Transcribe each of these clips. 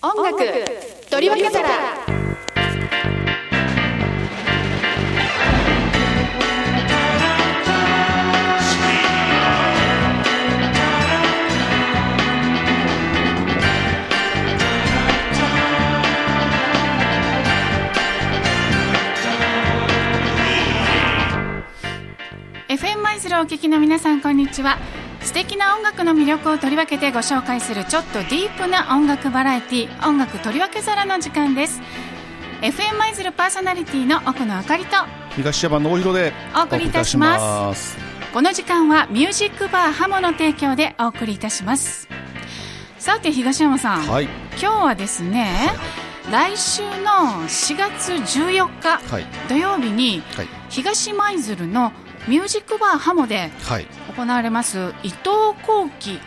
音楽取り分けたら。マイズルお聞きの皆さんこんにちは。敵な音楽の魅力を取り分けてご紹介するちょっとディープな音楽バラエティ音楽取り分け皿の時間です。FM マイズルパーソナリティの奥野あかりと東山の大広でお送りいたします。この時間はミュージックバーハモの提供でお送りいたします。さて東山さん、はい、今日はですね、来週の4月14日、はい、土曜日に、東舞鶴のミュージックバーハモで行われます、はい、伊藤幸喜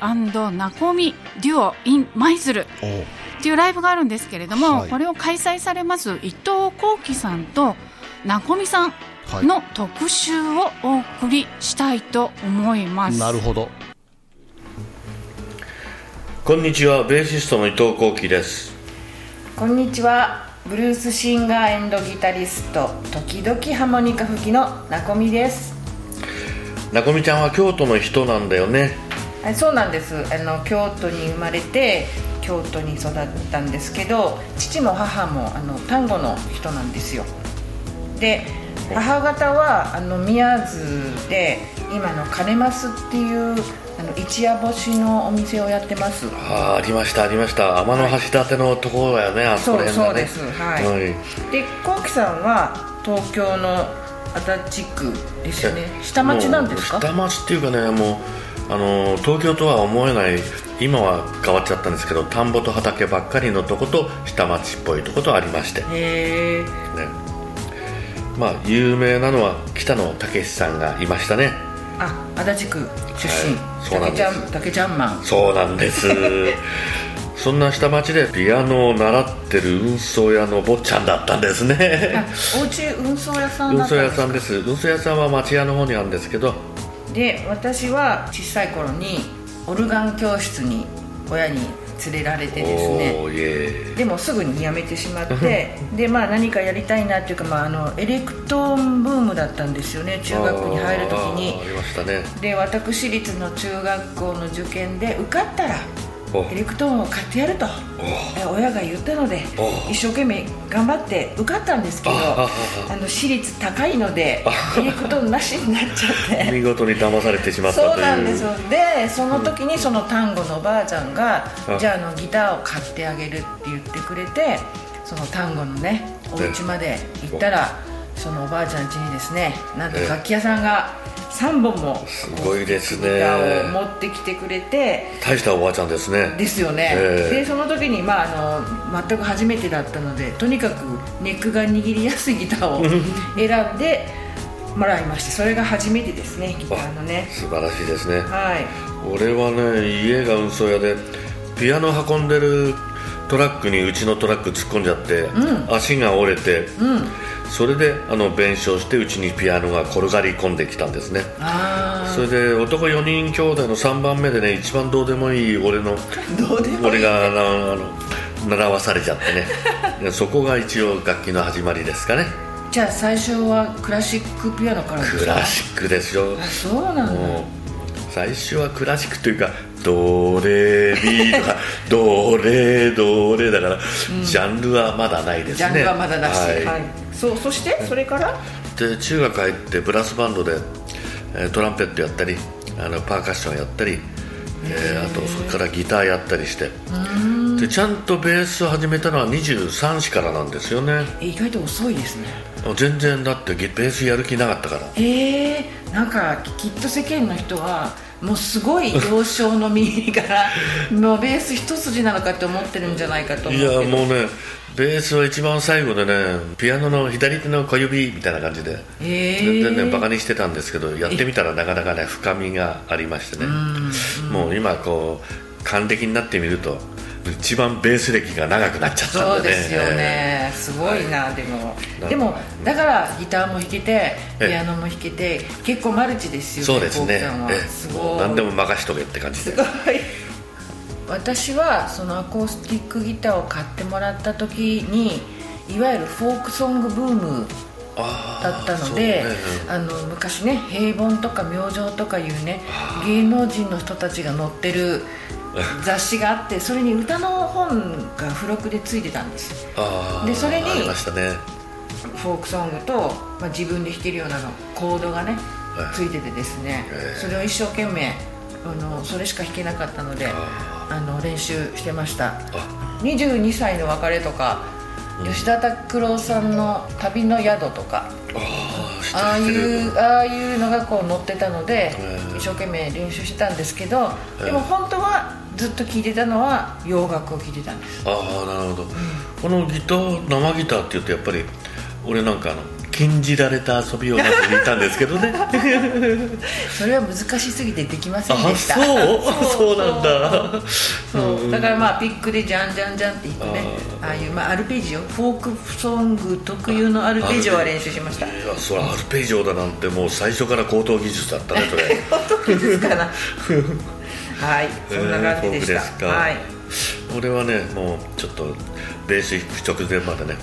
ナコミデュオ in 舞鶴っていうライブがあるんですけれども、はい、これを開催されます伊藤幸喜さんとナコミさんの特集をお送りしたいと思います。なるほど。こんにちはベーシストの伊藤幸喜です。こんにちはブルースシンガーギタリスト時々ハモニカ吹きのナコミですなこみちゃんは京都の人なんだよね。はいそうなんです。あの京都に生まれて京都に育ったんですけど父も母もあの丹後の人なんですよ。で母方はあの宮津で今の金増っていうあの一夜干しのお店をやってます。ああありましたありました。天の橋立のところだよね、はい、あそこら辺、ね、そうです。はい、はい、で幸喜さんは東京の足立区ですよね。下町なんですか？下町っていうかねもうあの東京とは思えない今は変わっちゃったんですけど田んぼと畑ばっかりのとこと下町っぽいとことありまして。へえ、ね、まあ有名なのは北野武さんがいましたね。あ足立区出身、はい、そうなんです。竹ちゃんマン。そうなんです そんな下町でピアノを習ってる運送屋の坊ちゃんだったんですね。お家運送屋さん運送屋さんです。運送屋さんは町屋の方にあるんですけど。で私は小さい頃にオルガン教室に親に連れられてですね。でもすぐに辞めてしまってで、まあ、何かやりたいなっていうか、まあ、あのエレクトーンブームだったんですよね中学に入る時に。ありましたね。で私立の中学校の受験で受かったらエレクトーンを買ってやると。親が言ったので一生懸命頑張って受かったんですけどあの私立高いのでエレクトーンなしになっちゃって。見事に騙されてしまったそうなんですよ。でその時にその丹後のおばあちゃんが、うん、じゃあのギターを買ってあげるって言ってくれてその丹後のねお家まで行ったらそのおばあちゃん家にですねなんと楽器屋さんが3本もすごいですね。を持ってきてくれて大したおばあちゃんですね。ですよね、えー、でその時に、まあ、あの全く初めてだったのでとにかくネックが握りやすいギターを選んでもらいましてそれが初めてですねギターのね。素晴らしいですね。はい。俺はね家が運送屋でピアノ運んでるトラックにうちのトラック突っ込んじゃって、うん、足が折れて、うん。それであの弁償してうちにピアノが転がり込んできたんですね。それで男4人兄弟の3番目でね一番どうでもいい俺の俺があの習わされちゃってね。そこが一応楽器の始まりですかね。じゃあ最初はクラシックピアノからクラシックですよあそうなんだ。最初はクラシックというかドレミとかドレドレだから、うん、ジャンルはまだないですね。ジャンルはまだなし、はい、はい。そうそしてそれから？で中学入ってブラスバンドで、えー、トランペットやったりあのパーカッションやったり、えー、あとそれからギターやったりして。でちゃんとベースを始めたのは23歳からなんですよね。意外と遅いですね。全然だってベースやる気なかったから。ええー、なんかきっと世間の人はもうすごい幼少の身から もうベース一筋なのかって思ってるんじゃないかと思ういやもうねベースは一番最後でねピアノの左手の小指みたいな感じで、え。ー、全然ねバカにしてたんですけどやってみたらなかなかね深みがありましてね。もう今こう還暦になってみると一番ベース歴が長くなっちゃったんで、ね、そうですよね。すごいな、はい、でも。でもだからギターも弾けてピアノも弾けて結構マルチですよねそうですね。すごい。何でも任しとけって感じで。すごい。私はそのアコースティックギターを買ってもらった時にいわゆるフォークソングブームだったのであ、ね、の昔ね平凡とか明星とかいうね芸能人の人たちが載ってる雑誌があってそれに歌の本が付録でついてたんです。でそれに、ね、フォークソングと、まあ、自分で弾けるようなのコードがねついててですね、それを一生懸命あのそれしか弾けなかったのであの練習してました。22歳の別れとか、うん、吉田拓郎さんの「旅の宿」とかああいうああいうのがこう載ってたので一生懸命練習してたんですけどでも本当はずっと聴いてたのは洋楽を聴いてたんです。ああなるほど、うん、このギター生ギターっていうとやっぱり俺なんかあの禁じられた遊びをまずにいたんですけどね。それは難しすぎてできませんでした。そう？そうなんだ。そう。だからまあピックでじゃんじゃんじゃんっていくねああいうまあアルペジオフォークソング特有のアルペジオは練習しました。いやそれアルペジオだなんてもう最初から高等技術だったねそれ。高等技術かな はいそんな感じでした、えー、はい。俺はねもうちょっとベース弾く直前までね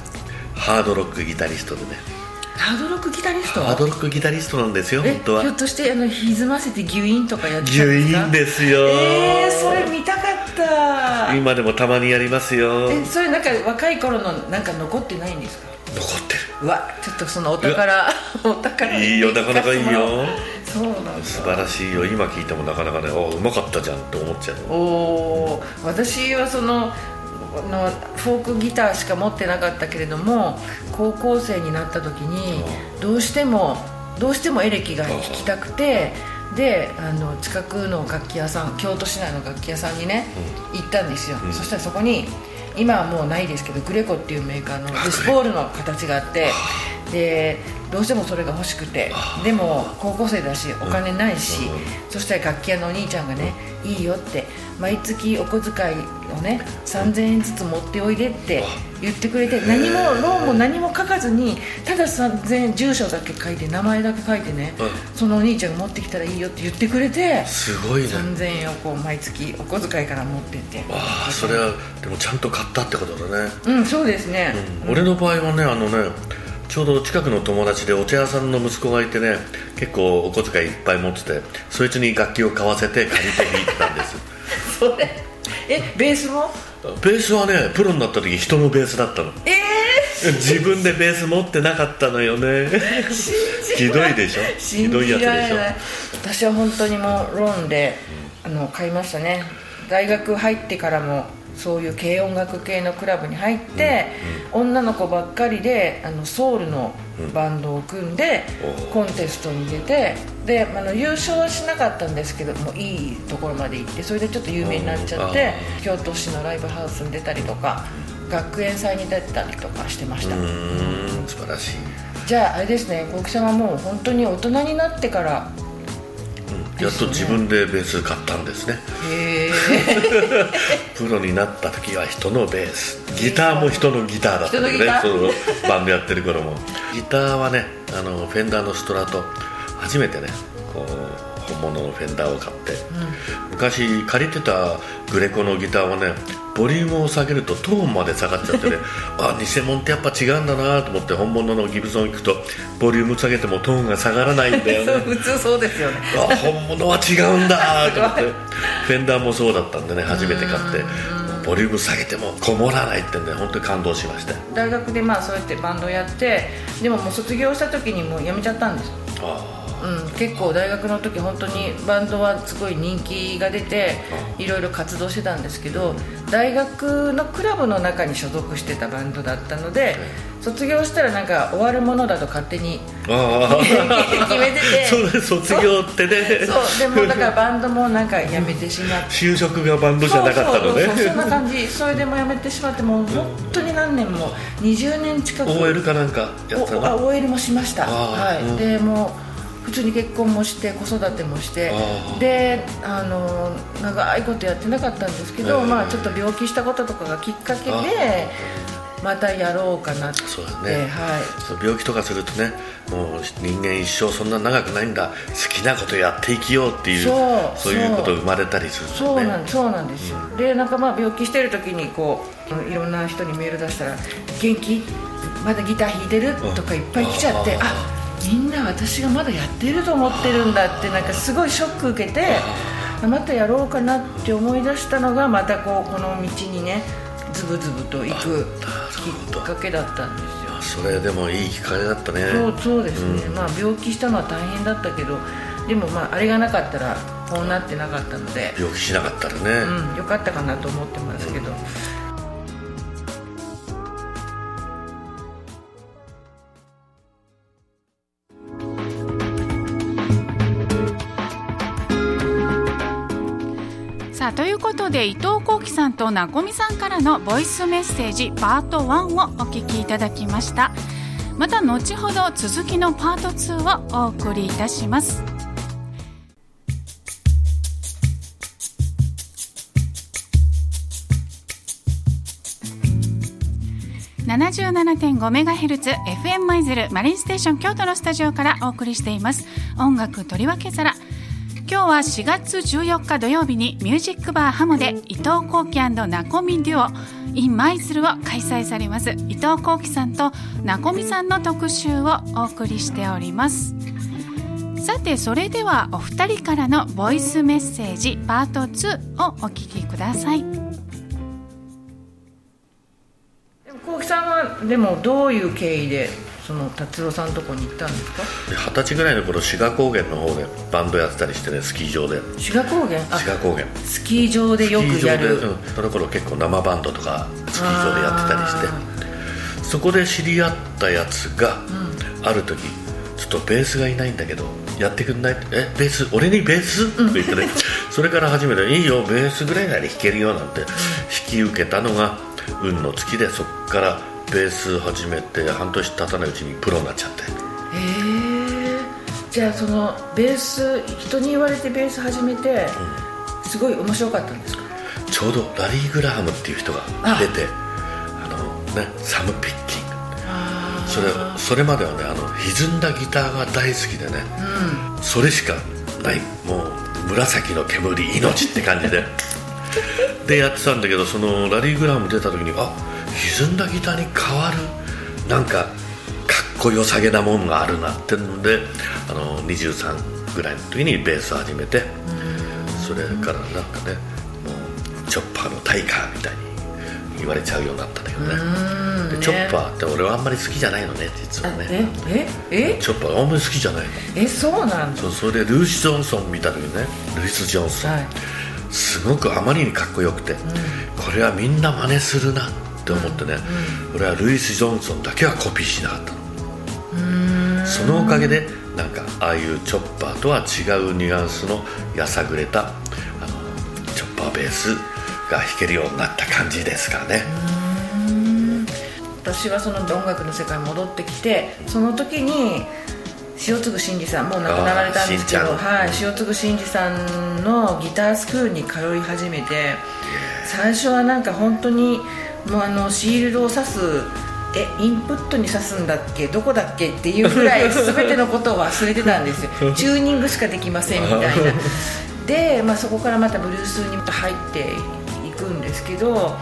ハードロックギタリストでねハードロックギタリスト？ハードロックギタリストなんですよ本当は。ひょっとしてあの歪ませてギュインとかやってギュインですよ。えー、それ見たかった。今でもたまにやりますよ。えそれなんか若い頃のなんか残ってないんですか？残ってる。うわちょっとそのお宝 お宝いいよなかなかいいよ。そうなん素晴らしいよ。今聞いてもなかなかねあうまかったじゃんって思っちゃう。おお私はそののフォークギターしか持ってなかったけれども高校生になった時にどうしてもどうしてもエレキが弾きたくてであの近くの楽器屋さん京都市内の楽器屋さんにね、行ったんですよ、うん、そしたらそこに今はもうないですけどグレコっていうメーカーのデスボールの形があってでどうしてもそれが欲しくてでも高校生だしお金ないし、そしたら楽器屋のお兄ちゃんがね、いいよって毎月お小遣いをね3000円ずつ持っておいでって言ってくれて何もローンも何も書かずにただ3000円住所だけ書いて名前だけ書いてね、そのお兄ちゃんが持ってきたらいいよって言ってくれてすごいね。3000円をこう毎月お小遣いから持ってって。ああそれはでもちゃんと買ったってことだね。うんそうですね、うん、俺の場合はねあのねちょうど近くの友達でお茶屋さんの息子がいてね結構お小遣いいっぱい持っててそいつに楽器を買わせて借りて弾いてたんですそれ。えベースも？ベースはねプロになった時人のベースだったの。ええー、自分でベース持ってなかったのよね。ひどいでしょ？ひどいやつでしょ？私は本当にもうローンで、あの買いましたね。大学入ってからもそういう軽音楽系のクラブに入って、うんうん、女の子ばっかりであのソウルのバンドを組んで、う。ん、コンテストに出てであの優勝はしなかったんですけどもいいところまで行ってそれでちょっと有名になっちゃって京都市のライブハウスに出たりとか学園祭に出たりとかしてました。素晴らしい。じゃああれですね小木さんはもう本当に大人になってからやっと自分でベース買ったんですね。プロになった時は人のベース。ギターも人のギターだったんでね。そのバンドやってる頃も。ギターはねあのフェンダーのストラト初めてねこう本物のフェンダーを買って、うん、昔借りてたグレコのギターはねボリュームを下げるとトーンまで下がっちゃってね あ偽物ってやっぱ違うんだなと思って本物のギブソン行くとボリューム下げてもトーンが下がらないんだよね。普通そうですよね。あ本物は違うんだと思って。フェンダーもそうだったんでね初めて買って。ボリューム下げてもこもらないってんで本当に感動しました。大学でまあそうやってバンドやってでももう卒業した時にもう辞めちゃったんですああうん、結構大学の時本当にバンドはすごい人気が出ていろいろ活動してたんですけど大学のクラブの中に所属してたバンドだったので卒業したらなんか終わるものだと勝手に決めてて 卒業ってね。そうでもだからバンドもなんかやめてしまって。就職がバンドじゃなかったのね。そうそんな感じ。それでもやめてしまってもう本当に何年も20年近く。OL かなんかやったな OL もしました。はい、うん、でもう普通に結婚もして子育てもしてであの長いことやってなかったんですけど、まあ、ちょっと病気したこととかがきっかけでまたやろうかなって。そうだね、はい、病気とかするとねもう人間一生そんな長くないんだ。好きなことやっていきようっていうそういうこと生まれたりする、ね、そうなんそうなんです。よ、うん、でなんかまあ病気してる時にこういろんな人にメール出したら「元気？まだギター弾いてる?」とかいっぱい来ちゃってあみんな私がまだやってると思ってるんだってなんかすごいショック受けてまたやろうかなって思い出したのがまたこうこの道にねズブズブと行くきっかけだったんですよ。それでもいいきっかけだったね。そうそうですね、うん、まあ病気したのは大変だったけどでもまああれがなかったらこうなってなかったので。病気しなかったらね、うん、よかったかなと思ってますけど、うんということで伊藤幸喜さんとなこみさんからのボイスメッセージパート1をお聞きいただきました。また後ほど続きのパート2をお送りいたします。77.5メガヘルツ FM 舞鶴マリンステーション京都のスタジオからお送りしています。音楽とりわけ皿。今日は4月14日土曜日にミュージックバーハモで伊藤幸喜ナコミデュオ。in 舞鶴を開催されます。伊藤幸喜さんとナコミさんの特集をお送りしております。さてそれではお二人からのボイスメッセージパート2をお聞きください。幸喜さんはでもどういう経緯で？その達郎さんのとこに行ったんですか？二十歳ぐらいの頃志賀高原の方でバンドやってたりしてねスキー場で。志賀高原？志賀高原。スキー場でよくやる、うん、その頃結構生バンドとかスキー場でやってたりして。そこで知り合ったやつが、うん、ある時ちょっとベースがいないんだけどやってくんない？えベース？俺にベース？って言ってね。それから初めて「いいよベースぐらいなら弾けるよ」なんて引き受けたのが運の月でそこからベース始めて半年経たないうちにプロになっちゃって。へえじゃあそのベース人に言われてベース始めて、うん、すごい面白かったんですか？ちょうどラリー・グラハムっていう人が出てあのねサム・ピッキン。グそれそれまではねあの歪んだギターが大好きでね、うん、それしかない。もう紫の煙命って感じで。でやってたんだけどそのラリー・グラハム出た時にあ歪んだギターに変わるなんかかっこよさげなもんがあるなってのであの23ぐらいの時にベース始めてそれからなんかねもうチョッパーのタイカーみたいに言われちゃうようになったんだけどね。でチョッパーって俺はあんまり好きじゃないのね実はね。え？え？え？チョッパーあんまり好きじゃないの。えそうなんそうそれでルーシ・ジョンソン見た時ねルイス・ジョンソン、はい、すごくあまりにかっこよくて、うん、これはみんな真似するな。ってって思ってね、うん、俺はルイス・ジョンソンだけはコピーしなかったの。そのおかげでなんかああいうチョッパーとは違うニュアンスのやさぐれたあのチョッパーベースが弾けるようになった感じですかね。私はその音楽の世界に戻ってきてその時に塩継真二さんもう亡くなられたんですけど、はい、塩継真二さんのギタースクールに通い始めて最初はなんか本当にもうあのシールドを刺すえインプットに刺すんだっけどこだっけっていうぐらい 全てのことを忘れてたんですよ。チューニングしかできませんみたいな。で、まあ、そこからまたブルースに入っていくんですけど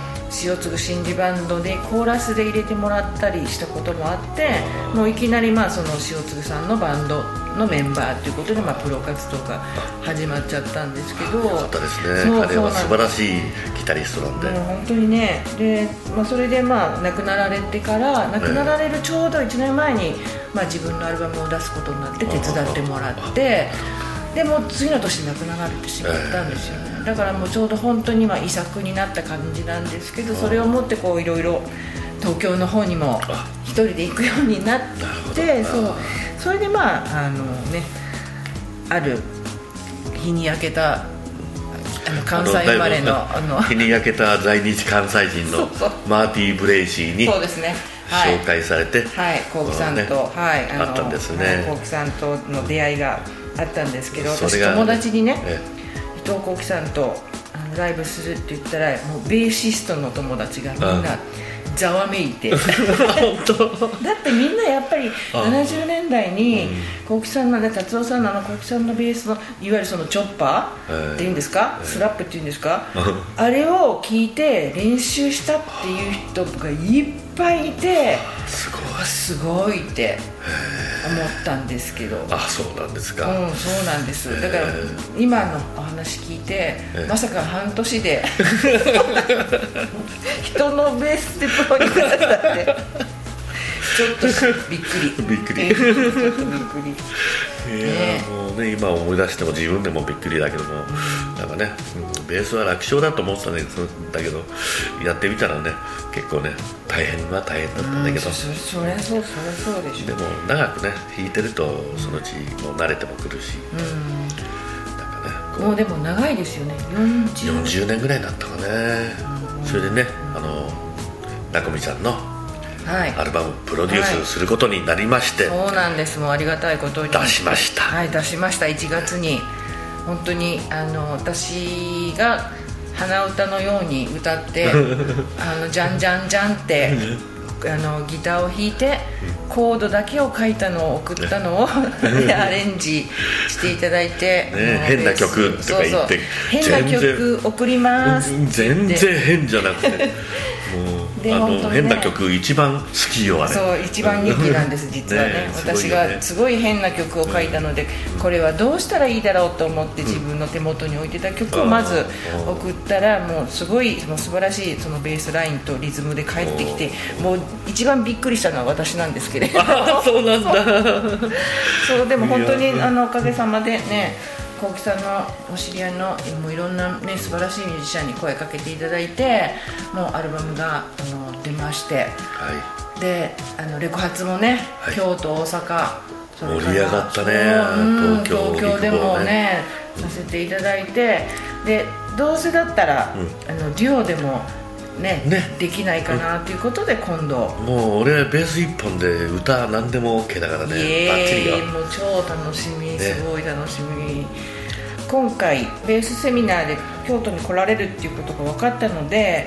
塩継新次バンドでコーラスで入れてもらったりしたこともあってもういきなりまあその塩継さんのバンドのメンバーということで、まあ、プロ活動が始まっちゃったんですけどよかったですね。彼は素晴らしいギタリストなんで。もう本当にねで、まあ、それでまあ亡くなられてから亡くなられるちょうど1年前に、まあ、自分のアルバムを出すことになって手伝ってもらってでも次の年亡くなられてしまったんですよね、だからもうちょうど本当にまあ遺作になった感じなんですけどそれをもってこういろいろ東京の方にも一人で行くようになってそう。それでまああのねある日に焼けたあの関西生まれのあの。日に焼けた在日関西人のマーティー・ブレイシーにそうですね。紹介されてはい。幸喜、さんと、ね、はいあったんですね。幸喜さんとの出会いがあったんですけど私友達にね伊藤幸喜さんとライブするって言ったらもうベーシストの友達がみんなざわめいて。だってみんなやっぱり70年代に小木さんのね達夫さんのあの小木さんのベースのいわゆるそのチョッパーっていうんですか、スラップっていうんですか？あれを聞いて練習したっていう人がいっぱいいてすごいすごいって思ったんですけど。あそうなんですか。うんそうなんです。だから今のお話聞いてまさか半年で 人のベースでプロになったってちょっとびっくり。びっくり、びっくり。いや、ね、もうね今思い出しても自分でもびっくりだけども、うん、なんかね、うん、ベースは楽勝だと思ってたんだけどやってみたらね結構ね大変は大変だったんだけど、うん、そそりゃそうそりゃそうでしょ。でも長くね弾いてるとそのうちもう慣れてもくるし、うん、なんかねもうでも長いですよね。40, 40年ぐらいになったかね、それでねあの中見ちゃんのはい、アルバムプロデュースすることになりまして、はい、そうなんです。もうありがたいことに。出しました。はい出しました。1月に。本当にあの私が鼻歌のように歌って あのじゃんじゃんじゃんってあのギターを弾いてコードだけを書いたのを送ったのを アレンジしていただいて、ね、変な曲とか言って変な曲送ります全然変じゃなくてもうの、ね、変な曲一番好きよあれ。そう一番人気なんです 実はね。ね、私がすごい変な曲を書いたので、うん、これはどうしたらいいだろうと思って自分の手元に置いてた曲をまず送ったらもうすごいその素晴らしいそのベースラインとリズムで帰ってきてもう一番びっくりしたのは私なんですけれどそうなんだ。そうでも本当にあのおかげさまでね幸喜さんのお知り合いのもういろんなね素晴らしいミュージシャンに声かけていただいてもうアルバムがあの出まして、はい、であのレコ発もね、はい、京都大阪盛り上がったね、うん、東京、東京でもねさせていただいて。でどうせだったら、うん、あのデュオでもね、ね、できないかなということで今度、もう俺はベース一本で歌何でも OK だからね。バッチリよ。もう超楽しみ、ね、すごい楽しみ。今回ベースセミナーで京都に来られるっていうことが分かったので、ね、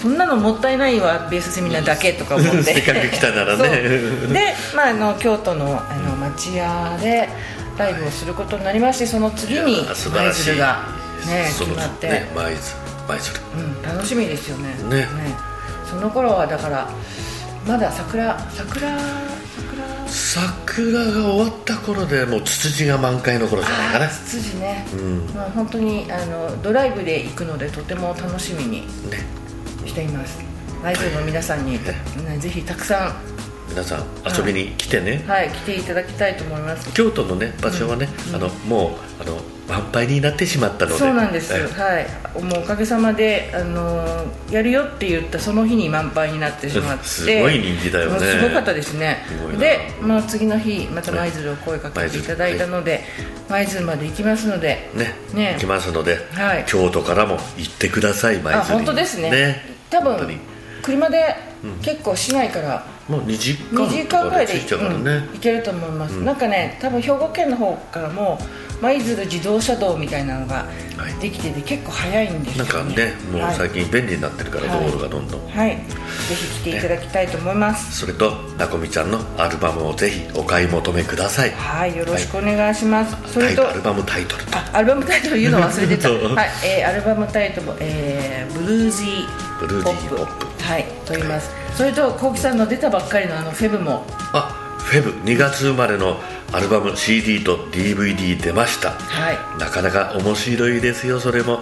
そんなのもったいないわベースセミナーだけとか思って。せっかく来たならね。で、まあ、あの京都のあの町屋でライブをすることになりましてその次に舞鶴がね決まって。ね舞鶴舞鶴、うん、楽しみですよね。ね。ね。その頃はだからまだ桜桜桜。が終わった頃でもうツツジが満開の頃じゃないかなツツジね、うん、まあ、本当にあのドライブで行くのでとても楽しみにしています。舞鶴、の皆さんに、ね、ぜひたくさん皆さん遊びに来てね、はい、はい、来ていただきたいと思います。京都のね場所はね、うん、あのもうあの満杯になってしまったので。そうなんです、はい、はい、もうおかげさまで、あのやるよって言ったその日に満杯になってしまって。すごい人気だよね。すごかったですね。で、まあ、次の日また舞鶴を声かけていただいたので舞鶴、まで行きますので。ねね。行きますので、はい、京都からも行ってください舞鶴あ本当ですね。ね。多分車で結構市内から、もう2時間 ,2 時間ぐらいで、ね。うん、行けると思います、うん、なんかね多分兵庫県の方からも舞鶴自動車道みたいなのができてて、結構早いんですよ、ね、なんかねもう最近便利になってるから、はい、道路がどんどん。はい、ぜひ来ていただきたいと思います、それとなこみちゃんのアルバムをぜひお買い求めください。はいよろしくお願いします、はい、それとアルバムタイトル。あアルバムタイトル言うの忘れてた。はい、えー、アルバムタイトル、えー、ブルージーブルージーポップ。はいと言います、はい、それと幸喜さんの出たばっかりのあのフェブも。あフェブ。2月生まれのアルバム CD と DVD 出ました、はい、なかなか面白いですよそれも。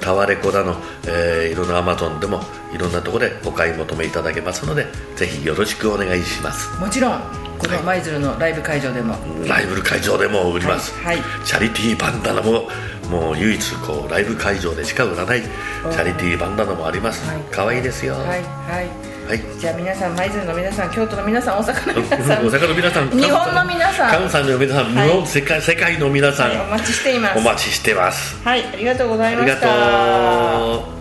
タワレコだの、えー、いろんなアマゾンでもいろんなところでお買い求めいただけますのでぜひよろしくお願いします。もちろんこの舞鶴のライブ会場でも、はい、ライブ会場でも売ります、はい、はい、チャリティーバンダナももう唯一こうライブ会場でしか売らないチャリティーバンダナもあります、はい、かわいいですよ。はい。はいはい、じゃあ皆さん舞鶴の皆さん京都の皆さん大阪の皆さん。大阪の皆さん日本の皆さん。関西の皆さん、はい、日本世界世界の皆さん、はい、お待ちしています。お待ちしてます。はいありがとうございました。ありがとう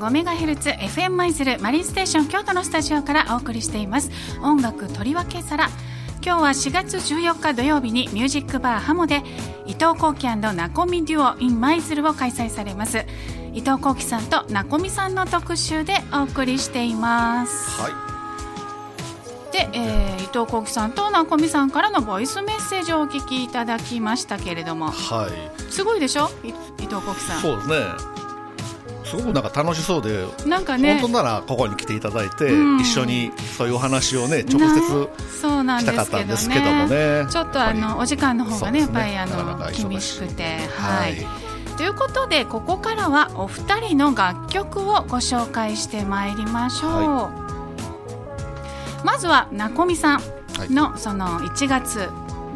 77.5MHz FM 舞鶴マリンステーション京都のスタジオからお送りしています。音楽とりわけ皿今日は4月14日土曜日にミュージックバーハモで伊藤幸喜ナコミデュオ in 舞鶴を開催されます。伊藤幸喜さんとナコミさんの特集でお送りしています。はい。で、えー、伊藤幸喜さんとナコミさんからのボイスメッセージをお聞きいただきましたけれども、はい、すごいでしょ？伊藤幸喜さん。そうですねすごくなんか楽しそうでなんかね。本当ならここに来ていただいて、うん、一緒にそういうお話をね直接したかったんですけどもね。ちょっとあのお時間の方がね、ね、やっぱりあの厳しくて。はい、ということでここからはお二人の楽曲をご紹介してまいりましょう、はい、まずはなこみさんのその1月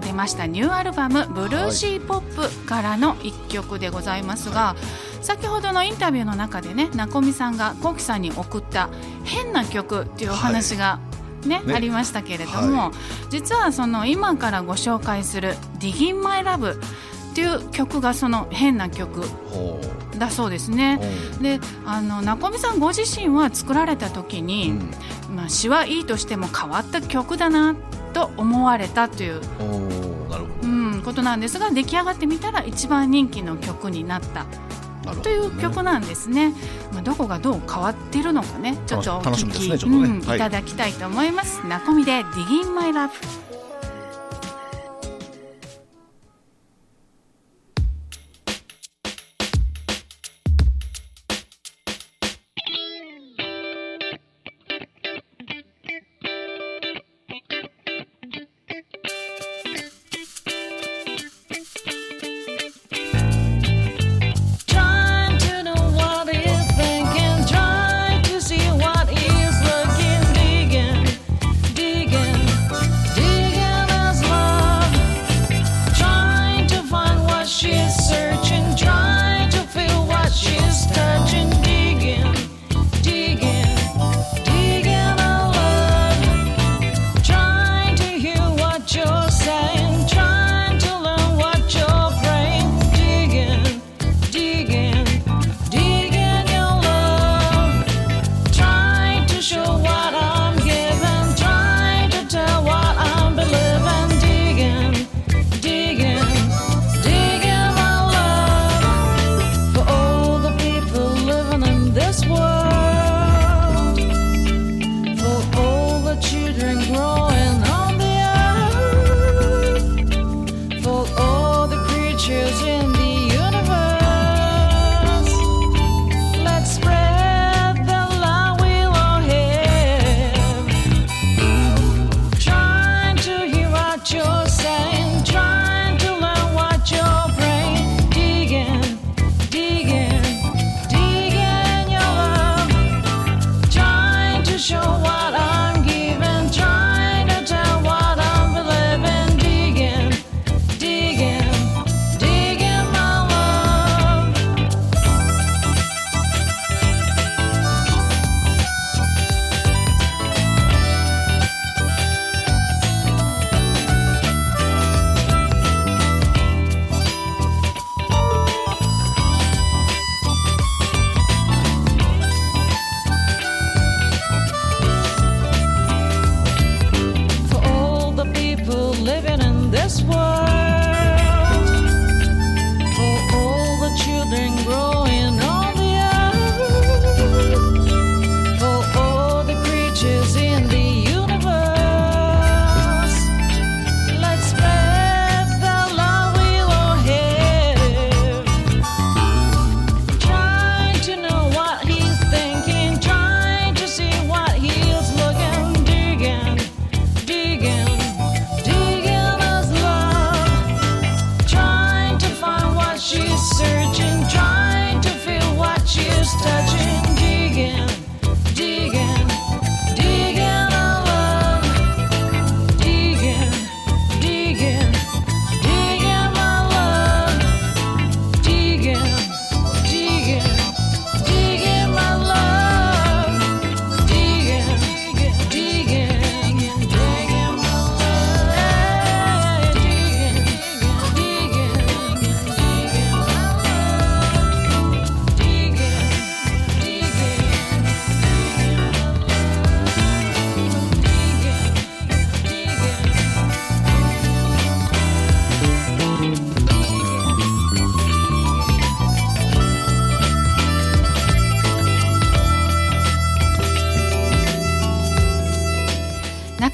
出ましたニューアルバム「ブルーシーポップ」からの1曲でございますが、先ほどのインタビューの中でねなこみさんがコウキさんに送った変な曲っていうお話が、ね、ね、ありましたけれども、はい、実はその今からご紹介する「Digging My Love」っていう曲がその変な曲だそうですね。であのなこみさんご自身は作られた時に、うん、まあ、詩はいいとしても変わった曲だなと思われたといううん、ことなんですが出来上がってみたら一番人気の曲になった。という曲なんですね。まあ、どこがどう変わっているのかね、ちょっとお聞き、ねねうん、いただきたいと思います。なこみで Digging My Love。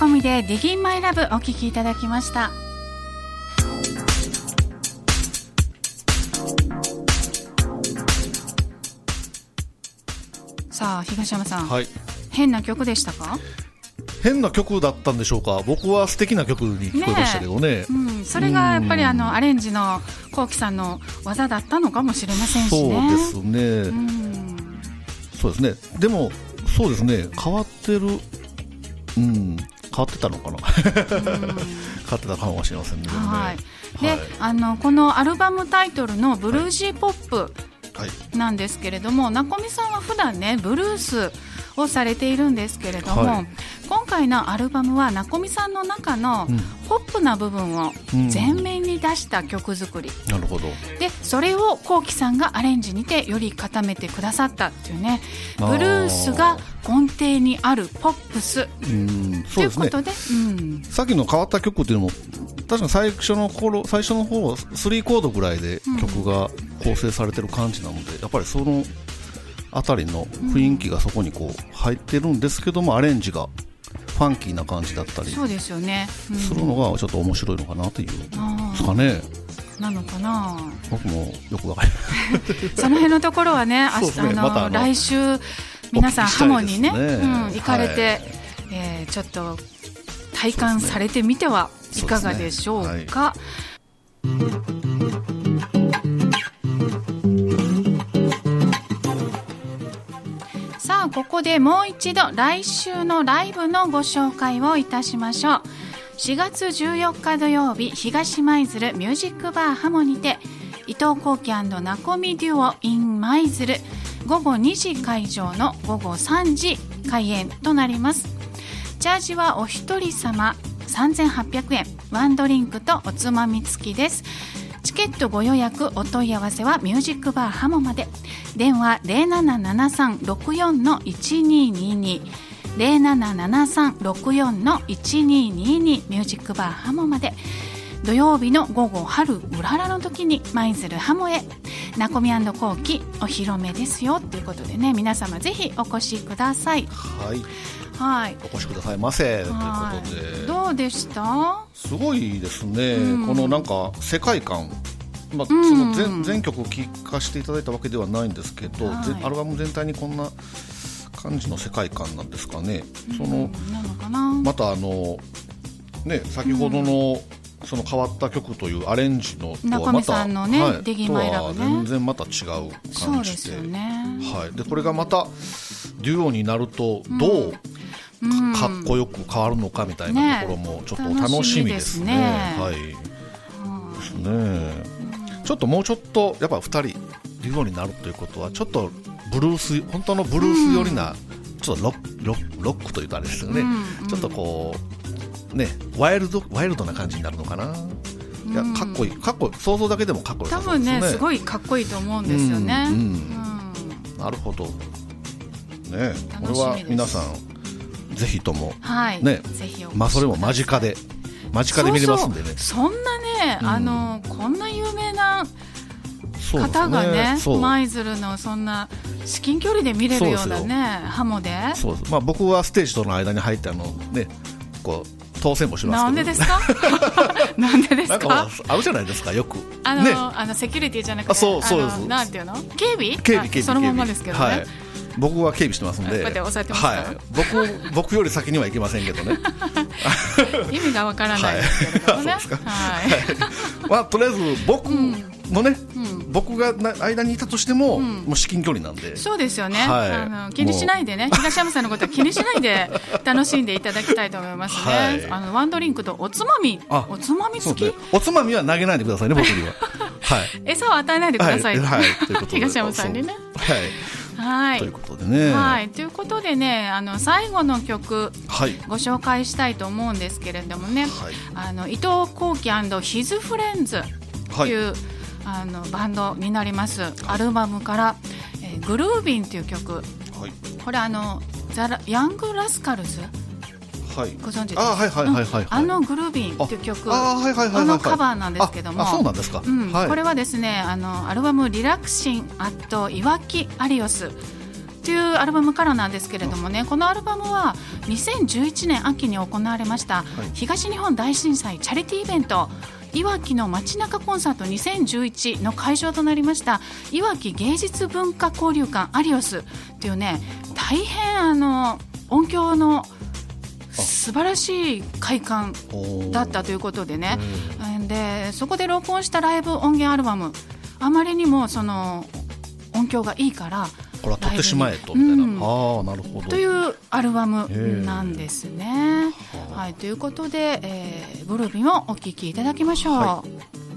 コミで Digging My Love お聴きいただきました。さあ東山さん、はい、変な曲でしたか？変な曲だったんでしょうか？僕は素敵な曲に聞こえましたけどね、ね、うん、それがやっぱりあのアレンジのこうきさんの技だったのかもしれませんしね。そうですね、うん、そうですね。でもそうですね。変わってる。うん変わってたのかな？変わってたかもしれませんね、はい、で、はい、あのこのアルバムタイトルの「ブルージーポップ」なんですけれども、はい、なこみさんは普段ねブルースをされているんですけれども、はい、今回のアルバムはなこみさんの中のポップな部分を前面に出した曲作り、うん、なるほど。でそれをこうきさんがアレンジにてより固めてくださったっていうねブルースが根底にあるポップス。ということで、うん、さっきの変わった曲っていうのも確かに最初の頃最初の方は3コードぐらいで曲が構成されてる感じなので、やっぱりそのあたりの雰囲気がそこにこう入ってるんですけども、アレンジがファンキーな感じだったりそうですよね、うん、するのがちょっと面白いのかなという。ですかね。なのかな。僕もよくわかり その辺のところはね、あね。あの、ま、来週皆さんハモにね、ねうん、行かれて、はい、えー、ちょっと体感されてみてはいかがでしょうか。ここでもう一度来週のライブのご紹介をいたしましょう。4月14日土曜日東舞鶴ミュージックバーハモにて伊藤幸喜ナコミデュオ in 舞鶴午後2時会場の午後3時開演となります。チャージはお一人様3800円。ワンドリンクとおつまみ付きです。チケットご予約お問い合わせはミュージックバーハモまで。電話077364-1222 077364-1222ミュージックバーハモまで。土曜日の午後春うららの時に舞鶴ハモへ。なこみ後期お披露目ですよ。ということでね皆様ぜひお越しください。はい。はい。お越しくださいませ。ということで。どうでした？すごいですね、うん、このなんか世界観。まあ、その全全曲聴かせていただいたわけではないんですけど、はい、アルバム全体にこんな感じの世界観なんですかね。そのまたあのね先ほどの、その変わった曲というアレンジのとはまた、ねはい、全然また違う感じで、ね、はい、でこれがまたデュオになるとどう、かっこよく変わるのかみたいなところもちょっと楽しみですね。ね。はい、ですね。ちょっともうちょっとやっぱ2人デュオになるということはちょっとブルース本当のブルース寄りな、ちょっとロッロッロックというとあれですよね、うん、ちょっとこうねワイルドワイルドな感じになるのかな。いやかっこいい。かっこ想像だけでもかっこいい、ね、多分ねすごいかっこいいと思うんですよね、うんなるほど。ねこれは皆さんぜひとも、はい、ねまあそれも間近で間近で見れますんでね。そんなね、うん、あのこんな有名な方がね舞鶴、のそんな至近距離で見れるようなねハモで。そうまあ、僕はステージとの間に入ってあのねこう当選もします なんでですか？なんでですか？あるじゃないですかよく。あの、ね、あのセキュリティじゃなくてそうそうです。なんていうの？警備？警備警備そのままですけどね、はい。僕は警備してますんで、はい、僕僕より先には行けませんけどね。意味がわからないですけれどもね。はい。まあとりあえず僕もね、うん、僕が間にいたとしても、うん、もう至近距離なんで。そうですよね。はい、あの気にしないでね、東山さんのことは 気にしないで楽しんでいただきたいと思いますね。はい、あのワンドリンクとおつまみ、おつまみ付き、ね、おつまみは投げないでくださいね僕には。はい。餌を与えないでください。はい。東山さんにね。はい。はい、ということでね。はい、ということでね、あの最後の曲、はい、ご紹介したいと思うんですけれどもね、はい、あの伊藤幸喜ヒズフレンズという、はい、あのバンドになります。アルバムから、えー、グルービンという曲、はい、これあのザラヤングラスカルズ？はい、ご存知です？かあ,、はいはいはいはい、あのグルービンっていう曲。あ、はいはいはいのカバーなんですけども。そうなんですか、うん。これはですねあのアルバム「リラクシン・アット・いわき・アリオス」というアルバムからなんですけれどもねこのアルバムは2011年秋に行われました東日本大震災チャリティーイベントいわきの街中コンサート2011の会場となりました。いわき芸術文化交流館アリオス。というね大変あの音響の素晴らしい会館だったということでね。でそこで録音したライブ音源アルバム。あまりにもその音響がいいからこれは取ってしまえとみたいな、うん、あなるほど。というアルバムなんですね。はいということで、えー、ブルービンをお聴きいただきましょう。はい